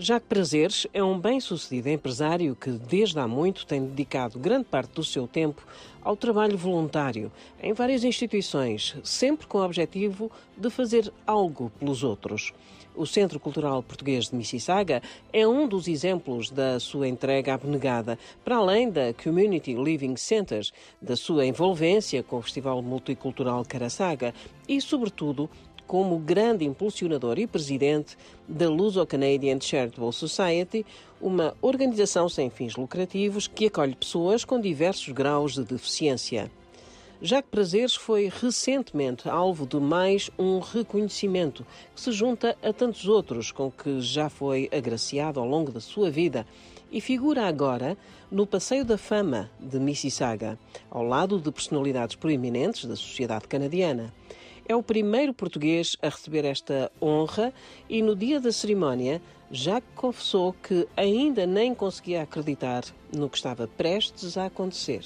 Jacques Prazeres é um bem-sucedido empresário que, desde há muito, tem dedicado grande parte do seu tempo ao trabalho voluntário em várias instituições, sempre com o objetivo de fazer algo pelos outros. O Centro Cultural Português de Mississauga é um dos exemplos da sua entrega abnegada, para além da Community Living Centers, da sua envolvência com o Festival Multicultural Caraçaga e, sobretudo, como grande impulsionador e presidente da Luso-Canadian Charitable Society, uma organização sem fins lucrativos que acolhe pessoas com diversos graus de deficiência. Jacques Prazeres foi recentemente alvo de mais um reconhecimento que se junta a tantos outros com que já foi agraciado ao longo da sua vida e figura agora no Passeio da Fama de Mississauga, ao lado de personalidades proeminentes da sociedade canadiana. É o primeiro português a receber esta honra e no dia da cerimónia já confessou que ainda nem conseguia acreditar no que estava prestes a acontecer.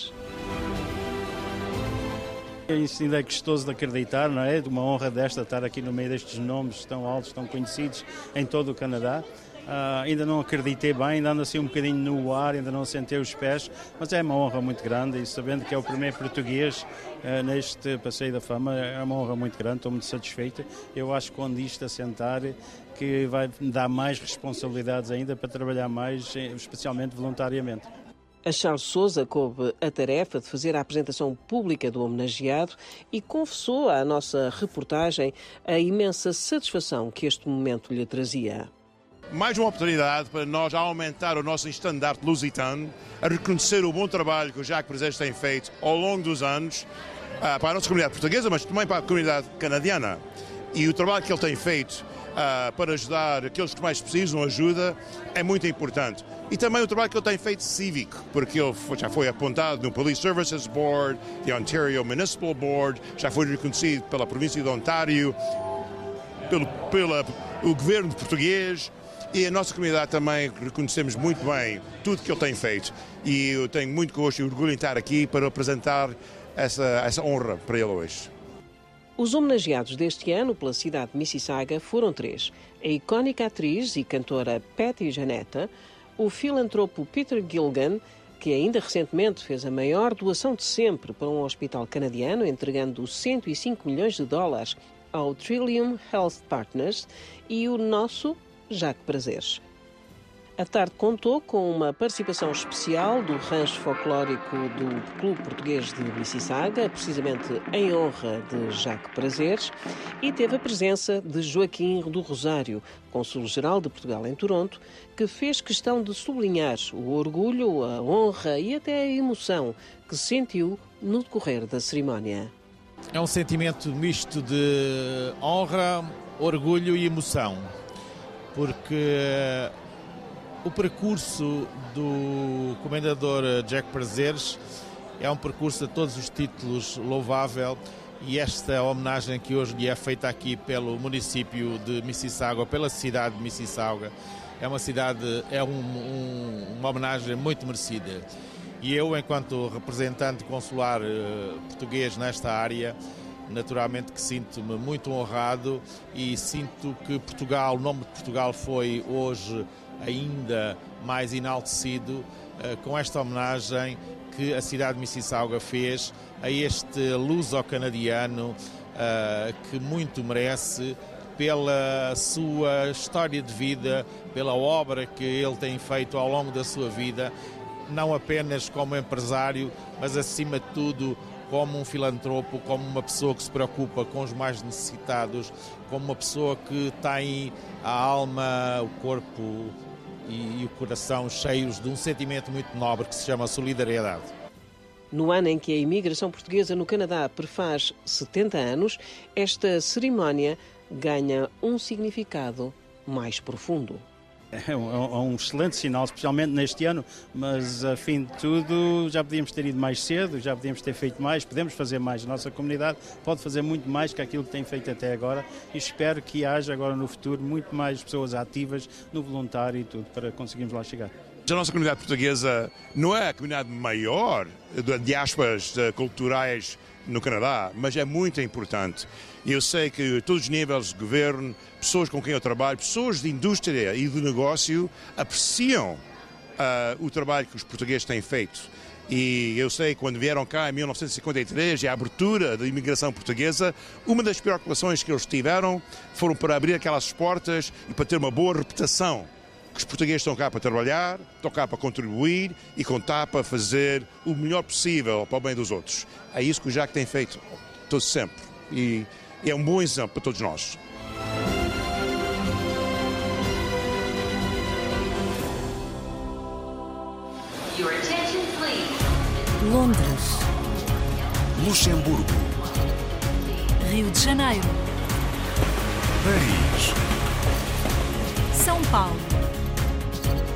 Isso ainda é gostoso de acreditar, não é? De uma honra desta estar aqui no meio destes nomes tão altos, tão conhecidos em todo o Canadá. Uh, ainda não acreditei bem, ainda ando assim um bocadinho no ar, ainda não sentei os pés, mas é uma honra muito grande e sabendo que é o primeiro português uh, neste Passeio da Fama, é uma honra muito grande, estou muito satisfeito. Eu acho que quando isto assentar, que vai me dar mais responsabilidades ainda para trabalhar mais, especialmente voluntariamente. A Charles Souza coube a tarefa de fazer a apresentação pública do homenageado e confessou à nossa reportagem a imensa satisfação que este momento lhe trazia mais uma oportunidade para nós aumentar o nosso estandarte lusitano, a reconhecer o bom trabalho que o Jacques Presentes tem feito ao longo dos anos uh, para a nossa comunidade portuguesa, mas também para a comunidade canadiana. E o trabalho que ele tem feito uh, para ajudar aqueles que mais precisam ajuda é muito importante. E também o trabalho que ele tem feito cívico, porque ele já foi apontado no Police Services Board, the Ontario Municipal Board, já foi reconhecido pela província de Ontário, pelo pela, o governo português, e a nossa comunidade também reconhecemos muito bem tudo que ele tem feito. E eu tenho muito gosto e orgulho em estar aqui para apresentar essa, essa honra para ele hoje. Os homenageados deste ano pela cidade de Mississauga foram três: a icónica atriz e cantora Patty Janetta, o filantropo Peter Gilgan, que ainda recentemente fez a maior doação de sempre para um hospital canadiano, entregando 105 milhões de dólares ao Trillium Health Partners, e o nosso Jacques Prazeres. A tarde contou com uma participação especial do rancho folclórico do Clube Português de Mississauga, precisamente em honra de Jacques Prazeres, e teve a presença de Joaquim do Rosário, Consul-Geral de Portugal em Toronto, que fez questão de sublinhar o orgulho, a honra e até a emoção que sentiu no decorrer da cerimónia. É um sentimento misto de honra, orgulho e emoção porque o percurso do comendador Jack Prazeres é um percurso a todos os títulos louvável e esta homenagem que hoje lhe é feita aqui pelo município de Mississauga, pela cidade de Mississauga, é uma cidade, é um, um, uma homenagem muito merecida. E eu, enquanto representante consular uh, português nesta área, naturalmente que sinto-me muito honrado e sinto que Portugal, o nome de Portugal foi hoje ainda mais enaltecido uh, com esta homenagem que a cidade de Mississauga fez a este luso-canadiano uh, que muito merece pela sua história de vida, pela obra que ele tem feito ao longo da sua vida, não apenas como empresário, mas acima de tudo como um filantropo, como uma pessoa que se preocupa com os mais necessitados, como uma pessoa que tem a alma, o corpo e, o coração cheios de um sentimento muito nobre que se chama solidariedade. No ano em que a imigração portuguesa no Canadá prefaz 70 anos, esta cerimónia ganha um significado mais profundo. É um, é um, excelente sinal, especialmente neste ano, mas a fim de tudo já podíamos ter ido mais cedo, já podíamos ter feito mais, podemos fazer mais. A nossa comunidade pode fazer muito mais que aquilo que tem feito até agora e espero que haja agora no futuro muito mais pessoas ativas no voluntário e tudo para conseguirmos lá chegar. A nossa comunidade portuguesa não é a comunidade maior de aspas culturais no Canadá, mas é muito importante. Eu sei que todos os níveis de governo, pessoas com quem eu trabalho, pessoas de indústria e de negócio apreciam uh, o trabalho que os portugueses têm feito. E eu sei que quando vieram cá em 1953 e a abertura da imigração portuguesa, uma das preocupações que eles tiveram foram para abrir aquelas portas e para ter uma boa reputação que os portugueses estão cá para trabalhar, estão cá para contribuir e contar para fazer o melhor possível para o bem dos outros. É isso que o Jacques tem feito, todo sempre. E é um bom exemplo para todos nós. Londres. Luxemburgo. Rio de Janeiro. Paris. São Paulo.